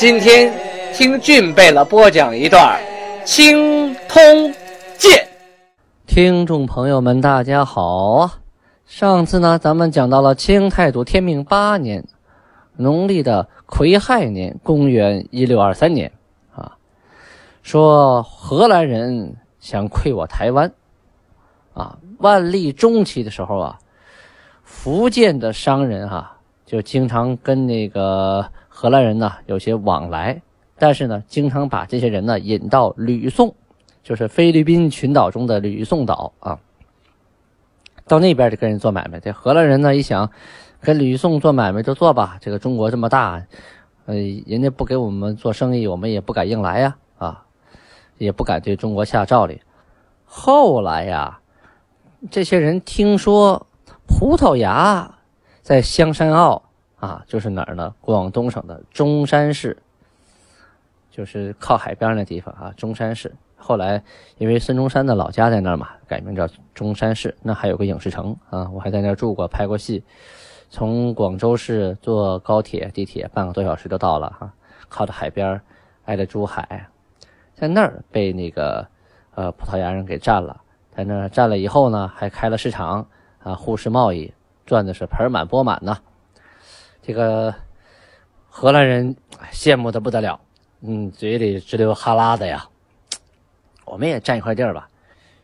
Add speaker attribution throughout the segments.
Speaker 1: 今天听俊贝勒播讲一段《青通剑》。听众朋友们，大家好啊！上次呢，咱们讲到了清太祖天命八年，农历的癸亥年，公元一六二三年啊，说荷兰人想窥我台湾啊。万历中期的时候啊，福建的商人哈就经常跟那个。荷兰人呢有些往来，但是呢，经常把这些人呢引到吕宋，就是菲律宾群岛中的吕宋岛啊，到那边就跟人做买卖。这荷兰人呢一想，跟吕宋做买卖就做吧，这个中国这么大，呃，人家不给我们做生意，我们也不敢硬来呀，啊，也不敢对中国下诏令。后来呀，这些人听说葡萄牙在香山澳。啊，就是哪儿呢？广东省的中山市，就是靠海边那地方啊。中山市后来因为孙中山的老家在那儿嘛，改名叫中山市。那还有个影视城啊，我还在那儿住过，拍过戏。从广州市坐高铁、地铁半个多小时就到了哈。靠着海边，挨着珠海，在那儿被那个呃葡萄牙人给占了。在那儿占了以后呢，还开了市场啊，互市贸易，赚的是盆满钵满呐。这个荷兰人羡慕的不得了，嗯，嘴里直流哈喇子呀。我们也占一块地儿吧，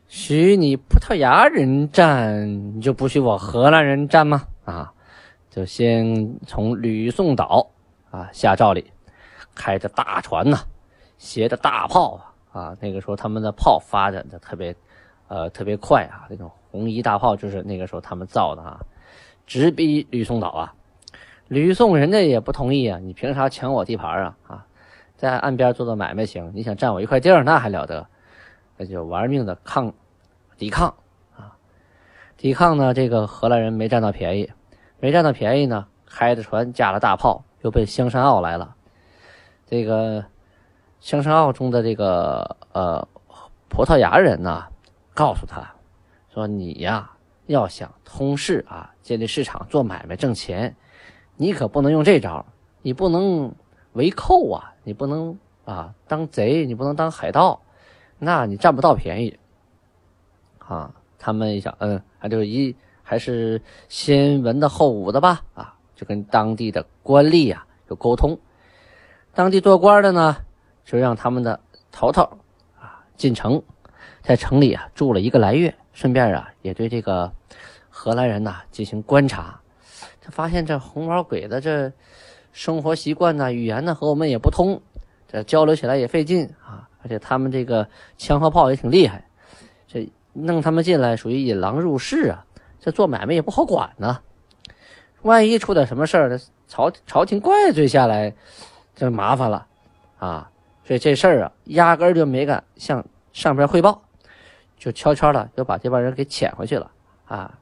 Speaker 1: 许你葡萄牙人占，你就不许我荷兰人占吗？啊，就先从吕宋岛啊下诏里，开着大船呐，携着大炮啊，啊，那个时候他们的炮发展的特别，呃，特别快啊，那种红衣大炮就是那个时候他们造的啊，直逼吕宋岛啊。吕宋人家也不同意啊！你凭啥抢我地盘啊？啊，在岸边做做买卖行，你想占我一块地儿那还了得？那就玩命的抗，抵抗啊！抵抗呢，这个荷兰人没占到便宜，没占到便宜呢，开着船架了大炮，又奔香山澳来了。这个香山澳中的这个呃葡萄牙人呢，告诉他说：“你呀，要想通市啊，建立市场，做买卖挣钱。”你可不能用这招，你不能围寇啊，你不能啊当贼，你不能当海盗，那你占不到便宜啊。他们一想，嗯，还就一还是先文的后武的吧，啊，就跟当地的官吏啊有沟通。当地做官的呢，就让他们的头头啊进城，在城里啊住了一个来月，顺便啊也对这个荷兰人呐进行观察。发现这红毛鬼子这生活习惯呢、语言呢和我们也不通，这交流起来也费劲啊。而且他们这个枪和炮也挺厉害，这弄他们进来属于引狼入室啊。这做买卖也不好管呢，万一出点什么事儿，朝朝廷怪罪下来，就麻烦了啊。所以这事儿啊，压根儿就没敢向上边汇报，就悄悄的就把这帮人给遣回去了啊。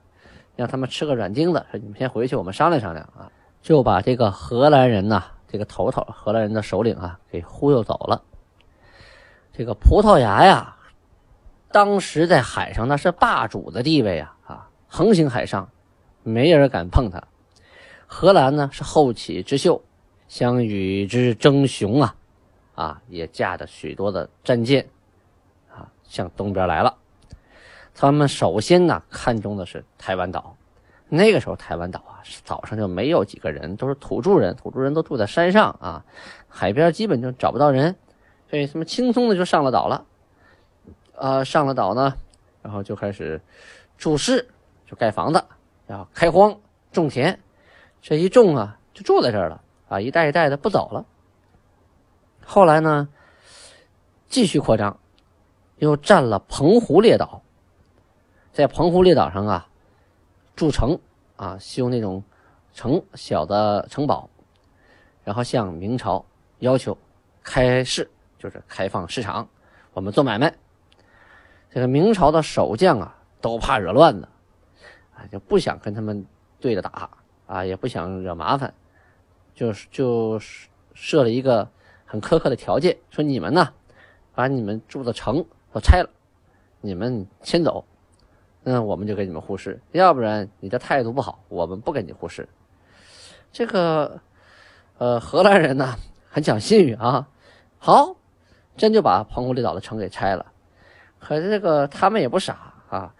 Speaker 1: 让他们吃个软钉子，说你们先回去，我们商量商量啊，就把这个荷兰人呐，这个头头，荷兰人的首领啊，给忽悠走了。这个葡萄牙呀，当时在海上那是霸主的地位啊，啊，横行海上，没人敢碰他。荷兰呢是后起之秀，想与之争雄啊，啊，也驾着许多的战舰，啊，向东边来了。他们首先呢看中的是台湾岛，那个时候台湾岛啊，岛上就没有几个人，都是土著人，土著人都住在山上啊，海边基本就找不到人，所以他们轻松的就上了岛了。啊，上了岛呢，然后就开始筑市，就盖房子，然后开荒种田，这一种啊，就住在这儿了啊，一代一代的不走了。后来呢，继续扩张，又占了澎湖列岛。在澎湖列岛上啊，筑城啊，修那种城小的城堡，然后向明朝要求开市，就是开放市场，我们做买卖。这个明朝的守将啊，都怕惹乱子，啊，就不想跟他们对着打啊，也不想惹麻烦，就是就设了一个很苛刻的条件，说你们呢，把你们住的城都拆了，你们迁走，那我们就给你们护市；要不然你的态度不好，我们不给你护市。这个，呃，荷兰人呢很讲信誉啊，好，真就把澎湖列岛的城给拆了。可是这个他们也不傻啊，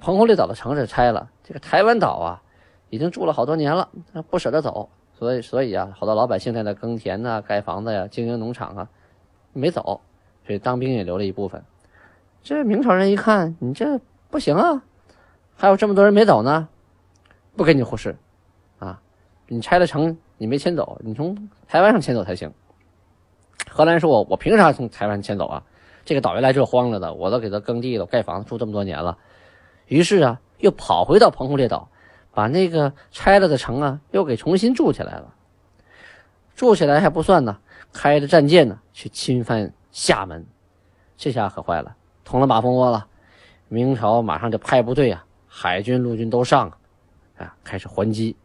Speaker 1: 澎湖列岛的城是拆了，这个台湾岛啊，已经住了好多年了，不舍得走。所以，所以啊，好多老百姓在那耕田呐、盖房子呀、经营农场啊，没走，所以当兵也留了一部分。这明朝人一看，你这不行啊，还有这么多人没走呢，不给你护士，啊，你拆了城，你没迁走，你从台湾上迁走才行。荷兰说：“我我凭啥从台湾迁走啊？这个岛原来就荒了的，我都给他耕地了，盖房子住这么多年了。”于是啊，又跑回到澎湖列岛。把那个拆了的城啊，又给重新筑起来了。住起来还不算呢，开着战舰呢去侵犯厦门，这下可坏了，捅了马蜂窝了。明朝马上就派部队啊，海军、陆军都上，啊，开始还击。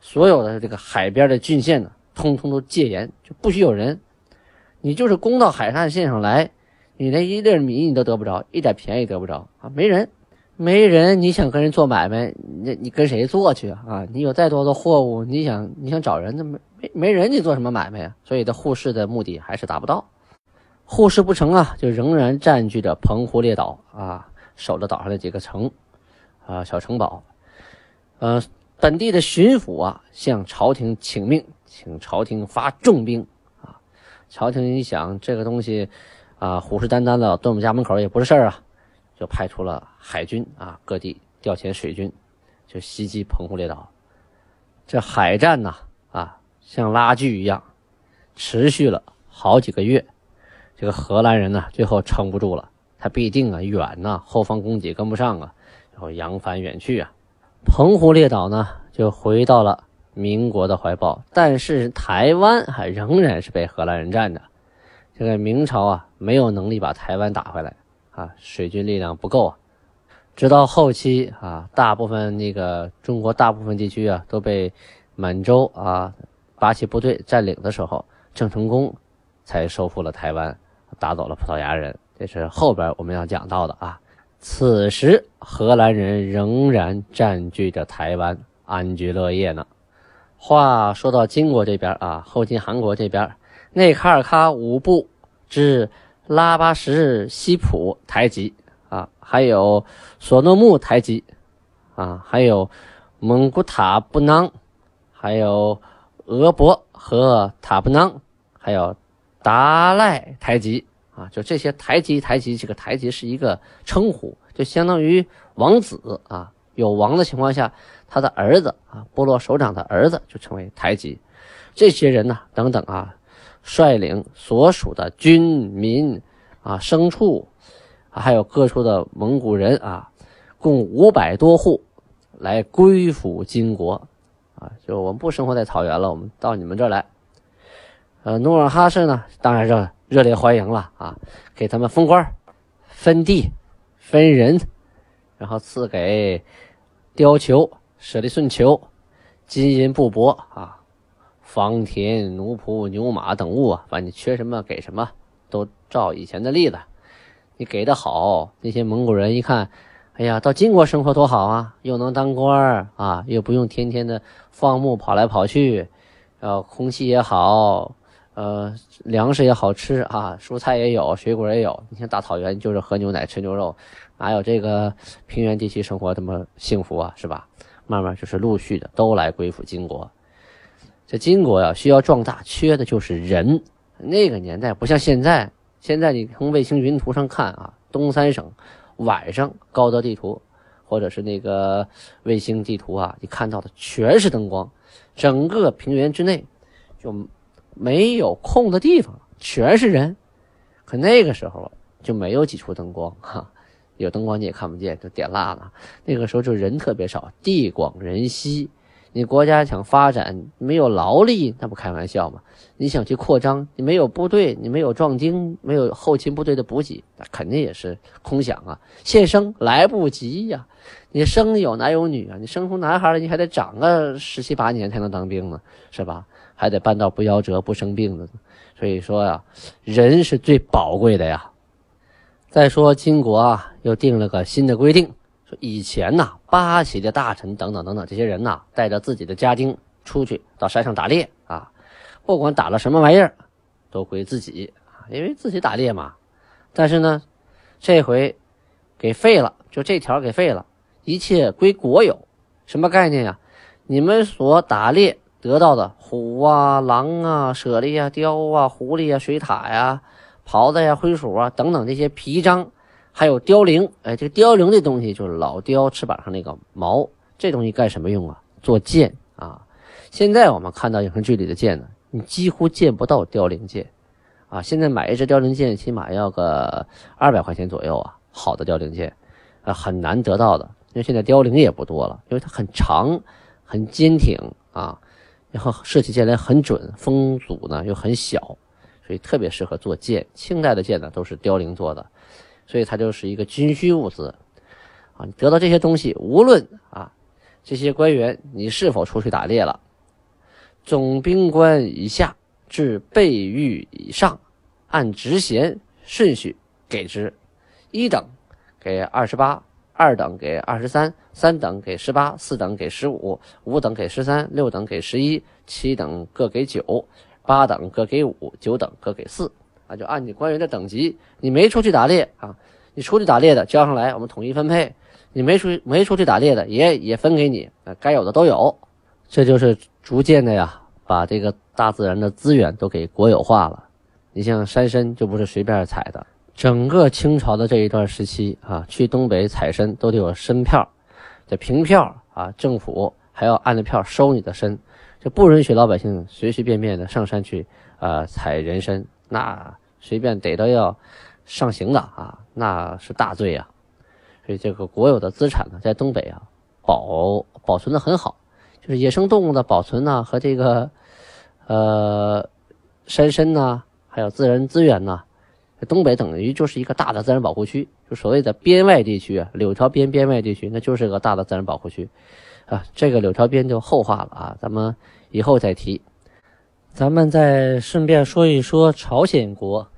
Speaker 1: 所有的这个海边的郡县呢，通通都戒严，就不许有人。你就是攻到海岸线上来，你连一粒米你都得不着，一点便宜得不着啊，没人。没人，你想跟人做买卖，你你跟谁做去啊？你有再多的货物，你想你想找人，那没没没人，你做什么买卖啊？所以，这护市的目的还是达不到，护市不成啊，就仍然占据着澎湖列岛啊，守着岛上的几个城啊小城堡。呃，本地的巡抚啊，向朝廷请命，请朝廷发重兵啊。朝廷一想，这个东西啊，虎视眈眈的蹲我们家门口也不是事儿啊。就派出了海军啊，各地调遣水军，就袭击澎湖列岛。这海战呐，啊，像拉锯一样，持续了好几个月。这个荷兰人呢，最后撑不住了，他必定啊远呐，后方供给跟不上啊，然后扬帆远去啊。澎湖列岛呢，就回到了民国的怀抱，但是台湾还仍然是被荷兰人占着。这个明朝啊，没有能力把台湾打回来。啊，水军力量不够啊！直到后期啊，大部分那个中国大部分地区啊都被满洲啊八旗部队占领的时候，郑成功才收复了台湾，打走了葡萄牙人。这是后边我们要讲到的啊。此时荷兰人仍然占据着台湾，安居乐业呢。话说到金国这边啊，后金韩国这边，内卡尔喀五部之。拉巴什西普台吉啊，还有索诺木台吉啊，还有蒙古塔布囊，还有俄博和塔布囊，还有达赖台吉啊，就这些台吉台吉，这个台吉是一个称呼，就相当于王子啊，有王的情况下，他的儿子啊，部落首长的儿子就称为台吉。这些人呢，等等啊。率领所属的军民啊、牲畜，还有各处的蒙古人啊，共五百多户，来归附金国啊。就我们不生活在草原了，我们到你们这儿来。呃，努尔哈赤呢，当然热热烈欢迎了啊，给他们封官、分地、分人，然后赐给貂裘、舍利顺裘、金银布帛啊。房田、奴仆、牛马等物啊，反正你缺什么给什么，都照以前的例子。你给的好，那些蒙古人一看，哎呀，到金国生活多好啊，又能当官啊，又不用天天的放牧跑来跑去，然后空气也好，呃，粮食也好吃啊，蔬菜也有，水果也有。你像大草原就是喝牛奶吃牛肉，哪有这个平原地区生活这么幸福啊，是吧？慢慢就是陆续的都来归附金国。这金国呀，需要壮大，缺的就是人。那个年代不像现在，现在你从卫星云图上看啊，东三省晚上高德地图或者是那个卫星地图啊，你看到的全是灯光，整个平原之内就没有空的地方，全是人。可那个时候就没有几处灯光哈，有灯光你也看不见，就点蜡了。那个时候就人特别少，地广人稀。
Speaker 2: 你国家想发展，没有劳力，那不开玩笑吗？你想去扩张，你没有部队，你没有壮丁，没有后勤部队的补给，那肯定也是空想啊！现生来不及呀！你生有男有女啊？你生出男孩了，你还得长个十七八年才能当兵呢，是吧？还得办到不夭折、不生病的。所以说呀，人是最宝贵的呀。再说金国啊，又定了个新的规定。说以前呐，八旗的大臣等等等等这些人呐，带着自己的家丁出去到山上打猎啊，不管打了什么玩意儿，都归自己啊，因为自己打猎嘛。但是呢，这回给废了，就这条给废了，一切归国有。什么概念呀？你们所打猎得到的虎啊、狼啊、猞猁啊、雕啊、狐狸啊、水獭呀、狍子呀、灰鼠啊等等这些皮章。还有凋零，哎，这个凋零的东西就是老雕翅膀上那个毛，这东西干什么用啊？做剑啊！现在我们看到影视剧里的剑呢，你几乎见不到凋零剑啊！现在买一只凋零剑，起码要个二百块钱左右啊，好的凋零剑啊，很难得到的，因为现在凋零也不多了，因为它很长、很坚挺啊，然后射起箭来很准，风阻呢又很小，所以特别适合做剑。清代的剑呢都是凋零做的。所以它就是一个军需物资，啊，你得到这些东西，无论啊，这些官员你是否出去打猎了，总兵官以下至备御以上，按职衔顺序给之，一等给二十八，二等给二十三，三等给十八，四等给十五，五等给十三，六等给十一，七等各给九，八等各给五，九等各给四。啊，就按你官员的等级，你没出去打猎啊，你出去打猎的交上来，我们统一分配；你没出没出去打猎的，也也分给你，啊，该有的都有。这就是逐渐的呀，把这个大自然的资源都给国有化了。你像山参就不是随便采的，整个清朝的这一段时期啊，去东北采参都得有参票，这凭票啊，政府还要按着票收你的参，就不允许老百姓随随便便的上山去啊采人参。那随便逮到要上刑的啊，那是大罪呀。所以这个国有的资产呢，在东北啊保保存的很好，就是野生动物的保存呢和这个呃山参呢，还有自然资源呢，东北等于就是一个大的自然保护区，就所谓的边外地区啊，柳条边边外地区，那就是个大的自然保护区啊。这个柳条边就后话了啊，咱们以后再提。咱们再顺便说一说朝鲜国，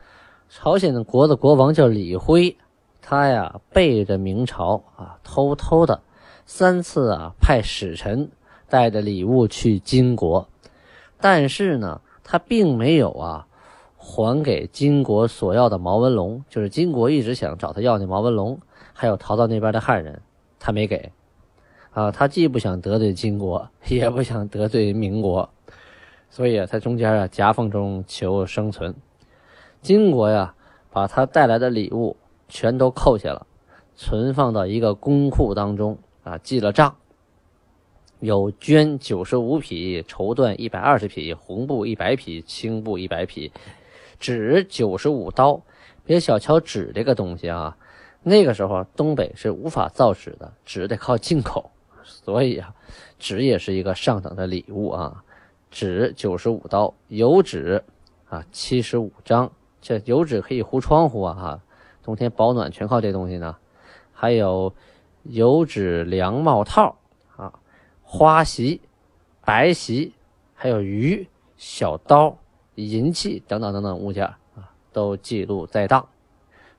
Speaker 2: 朝鲜的国的国王叫李辉，他呀背着明朝啊，偷偷的三次啊派使臣带着礼物去金国，但是呢，他并没有啊还给金国所要的毛文龙，就是金国一直想找他要那毛文龙，还有逃到那边的汉人，他没给，啊，他既不想得罪金国，也不想得罪民国。所以啊，在中间啊夹缝中求生存。金国呀，把他带来的礼物全都扣下了，存放到一个公库当中啊，记了账。有绢九十五匹，绸缎一百二十匹，红布一百匹，青布一百匹，纸九十五刀。别小瞧纸这个东西啊，那个时候东北是无法造纸的，纸得靠进口，所以啊，纸也是一个上等的礼物啊。纸九十五刀，油纸啊七十五张，这油纸可以糊窗户啊哈，冬天保暖全靠这东西呢。还有油纸凉帽套啊，花席、白席，还有鱼、小刀、银器等等等等物件啊，都记录在档。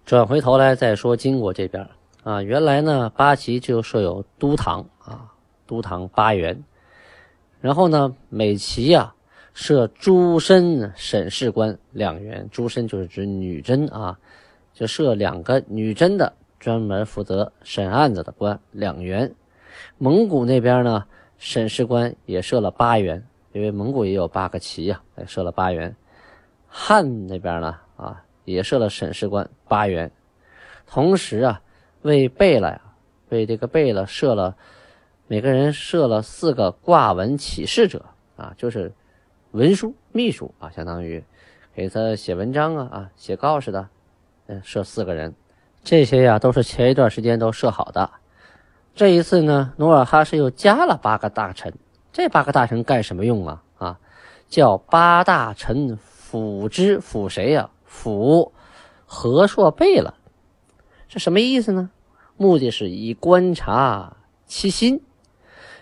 Speaker 2: 转回头来再说金国这边啊，原来呢八旗就设有都堂啊，都堂八员。然后呢，每旗呀设诸身审事官两员，诸身就是指女真啊，就设两个女真的专门负责审案子的官两员。蒙古那边呢，审事官也设了八员，因为蒙古也有八个旗呀，设了八员。汉那边呢，啊，也设了审事官八员，同时啊，为贝勒呀，为这个贝勒设了。每个人设了四个挂文启事者啊，就是文书秘书啊，相当于给他写文章啊啊写告示的，嗯，设四个人。这些呀都是前一段时间都设好的。这一次呢，努尔哈赤又加了八个大臣，这八个大臣干什么用啊？啊，叫八大臣辅之，辅谁呀？辅何硕贝了。这什么意思呢？目的是以观察其心，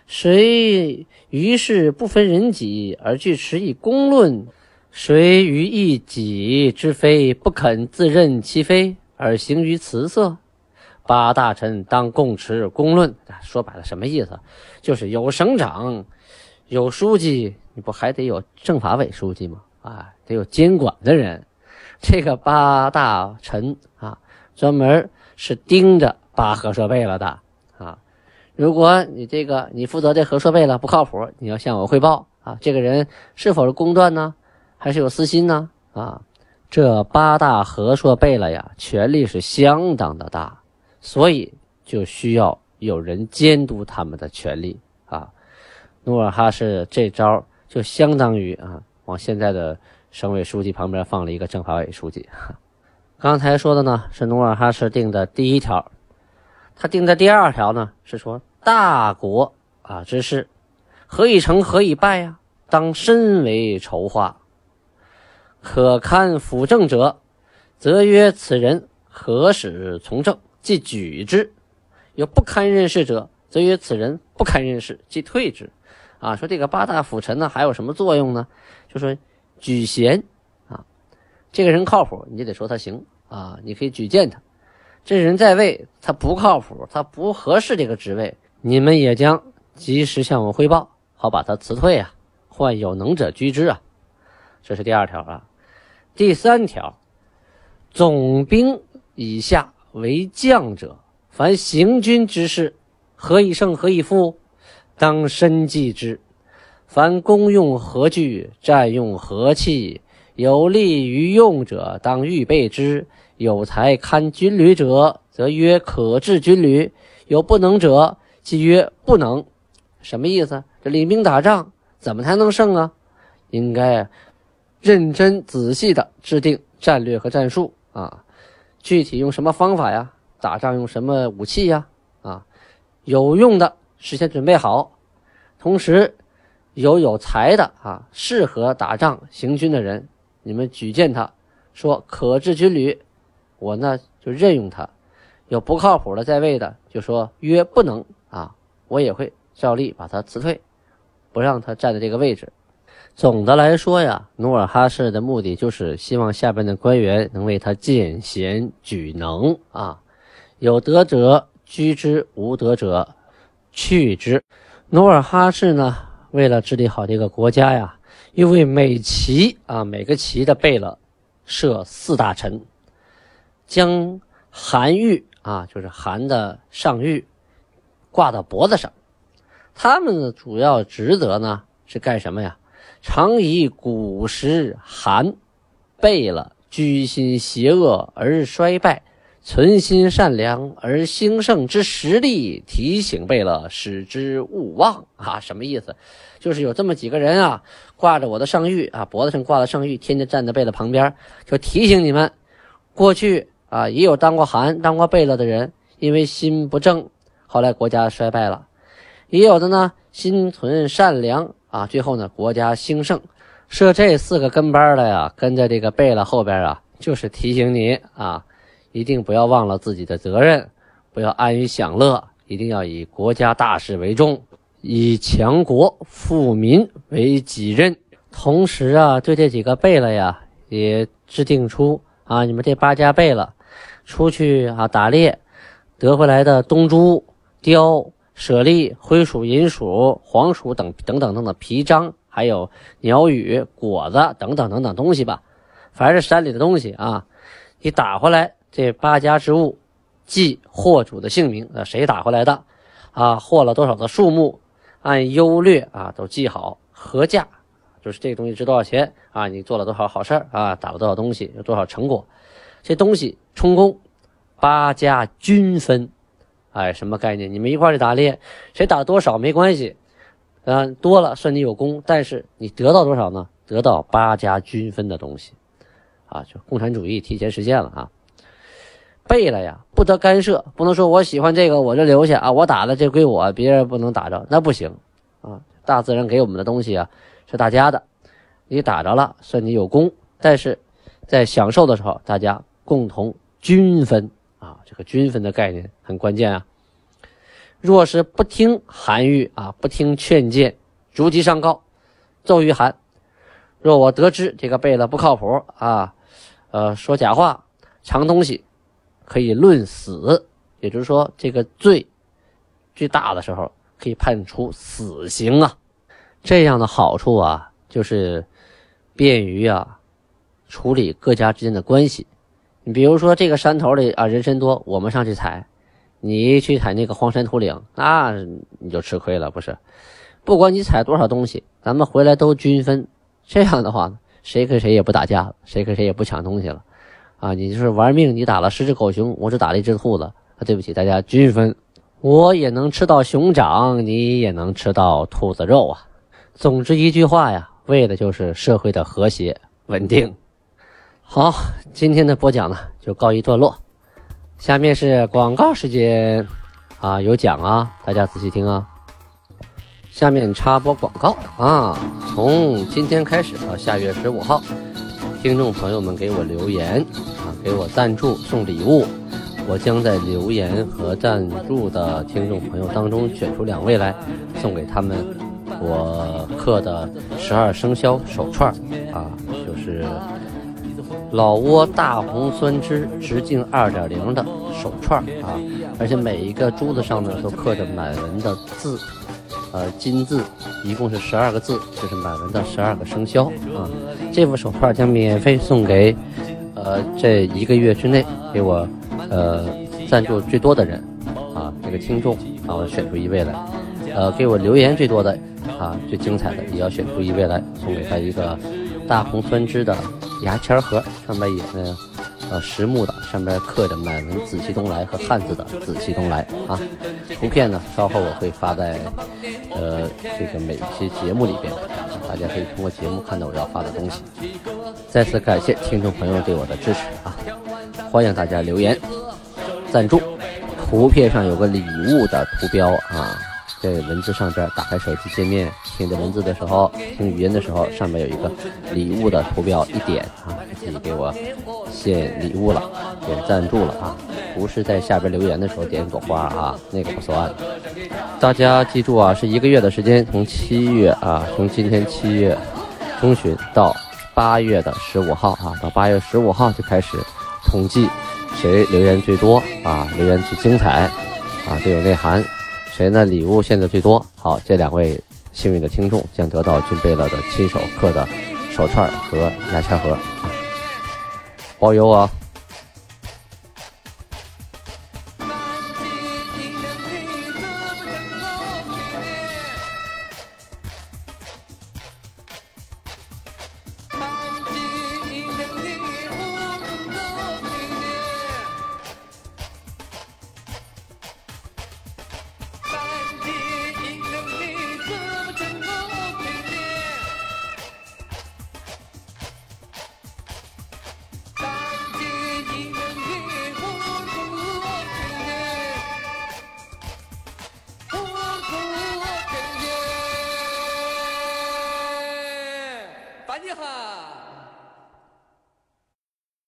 Speaker 2: 谁于是不分人己而据持以公论？谁于一己之非不肯自认其非而行于辞色？八大臣当共持公论。说白了，什么意思？就是有省长，有书记，你不还得有政法委书记吗？啊，得有监管的人。这个八大臣啊，专门是盯着八核设备了的啊。如果你这个你负责这核设备了不靠谱，你要向我汇报啊。这个人是否是公断呢？还是有私心呢？啊，这八大和硕贝勒呀，权力是相当的大，所以就需要有人监督他们的权力。努尔哈赤这招就相当于啊，往现在的省委书记旁边放了一个政法委书记。刚才说的呢是努尔哈赤定的第一条，他定的第二条呢是说大国啊之事，何以成何以败呀？当深为筹划。可堪辅政者，则曰此人何使从政，即举之；有不堪任事者，则曰此人不堪任事，即退之。啊，说这个八大辅臣呢，还有什么作用呢？就说举贤啊，这个人靠谱，你就得说他行啊，你可以举荐他。这人在位，他不靠谱，他不合适这个职位，你们也将及时向我汇报，好把他辞退啊，换有能者居之啊。这是第二条啊。第三条，总兵以下为将者，凡行军之事，何以胜何以负，当身记之；凡公用何具，占用何器，有利于用者，当预备之。有才堪军旅者，则曰可治军旅；有不能者，即曰不能。什么意思？这领兵打仗怎么才能胜啊？应该。认真仔细的制定战略和战术啊，具体用什么方法呀？打仗用什么武器呀？啊，有用的事先准备好，同时有有才的啊，适合打仗行军的人，你们举荐他，说可治军旅，我呢就任用他；有不靠谱的在位的，就说约不能啊，我也会照例把他辞退，不让他站在这个位置。总的来说呀，努尔哈赤的目的就是希望下边的官员能为他荐贤举能啊，有德者居之，无德者去之。努尔哈赤呢，为了治理好这个国家呀，又为每旗啊每个旗的贝勒设四大臣，将韩玉啊，就是韩的上谕挂到脖子上。他们的主要职责呢是干什么呀？常以古时韩贝勒居心邪恶而衰败，存心善良而兴盛之实力，提醒贝勒使之勿忘啊！什么意思？就是有这么几个人啊，挂着我的上谕啊，脖子上挂的上谕，天天站在贝勒旁边，就提醒你们，过去啊也有当过韩、当过贝勒的人，因为心不正，后来国家衰败了；也有的呢，心存善良。啊，最后呢，国家兴盛，设这四个跟班的呀，跟在这个贝勒后边啊，就是提醒你啊，一定不要忘了自己的责任，不要安于享乐，一定要以国家大事为重，以强国富民为己任。同时啊，对这几个贝勒呀，也制定出啊，你们这八家贝勒出去啊打猎，得回来的冬猪、貂。舍利、灰鼠、银鼠、黄鼠等等等等等皮章，还有鸟羽、果子等等等等东西吧，凡是山里的东西啊，你打回来这八家之物，记货主的姓名，呃，谁打回来的，啊，获了多少的数目，按优劣啊都记好，合价，就是这个东西值多少钱啊，你做了多少好事啊，打了多少东西，有多少成果，这东西充公，八家均分。哎，什么概念？你们一块去打猎，谁打多少没关系，啊，多了算你有功，但是你得到多少呢？得到八家均分的东西，啊，就共产主义提前实现了啊。背了呀，不得干涉，不能说我喜欢这个我就留下啊，我打的这归我，别人不能打着，那不行啊。大自然给我们的东西啊是大家的，你打着了算你有功，但是在享受的时候大家共同均分啊，这个均分的概念很关键啊。若是不听韩愈啊，不听劝谏，逐级上告，奏于韩。若我得知这个贝勒不靠谱啊，呃，说假话，藏东西，可以论死，也就是说，这个罪最大的时候可以判处死刑啊。这样的好处啊，就是便于啊处理各家之间的关系。你比如说，这个山头里啊人参多，我们上去采，你去采那个荒山土岭，那你就吃亏了，不是？不管你采多少东西，咱们回来都均分。这样的话，谁跟谁也不打架了，谁跟谁也不抢东西了，啊，你就是玩命，你打了十只狗熊，我只打了一只兔子，啊，对不起，大家均分，我也能吃到熊掌，你也能吃到兔子肉啊。总之一句话呀，为的就是社会的和谐稳定。好，今天的播讲呢就告一段落，下面是广告时间，啊，有奖啊，大家仔细听啊。下面插播广告啊！从今天开始到下月十五号，听众朋友们给我留言啊，给我赞助送礼物，我将在留言和赞助的听众朋友当中选出两位来，送给他们我刻的十二生肖手串啊，就是老挝大红酸枝直径二点零的手串啊，而且每一个珠子上面都刻着满文的字。呃，金字一共是十二个字，就是满文的十二个生肖啊。这副手串将免费送给呃这一个月之内给我呃赞助最多的人啊，这个听众啊，我选出一位来，呃，给我留言最多的啊，最精彩的也要选出一位来，送给他一个大红酸枝的牙签盒，上面也呢。呃，实木的，上面刻着满文“紫气东来”和汉字的“紫气东来”啊。图片呢，稍后我会发在呃这个每一期节目里边，大家可以通过节目看到我要发的东西。再次感谢听众朋友对我的支持啊！欢迎大家留言赞助。图片上有个礼物的图标啊。在文字上边，打开手机界面，听着文字的时候，听语音的时候，上面有一个礼物的图标，一点啊，以给我献礼物了，点赞助了啊！不是在下边留言的时候点朵花啊，那个不算。大家记住啊，是一个月的时间，从七月啊，从今天七月中旬到八月的十五号啊，到八月十五号就开始统计谁留言最多啊，留言最精彩啊，最有内涵。谁呢？礼物献的最多。好，这两位幸运的听众将得到君贝勒的亲手刻的手串和牙签盒，包邮啊。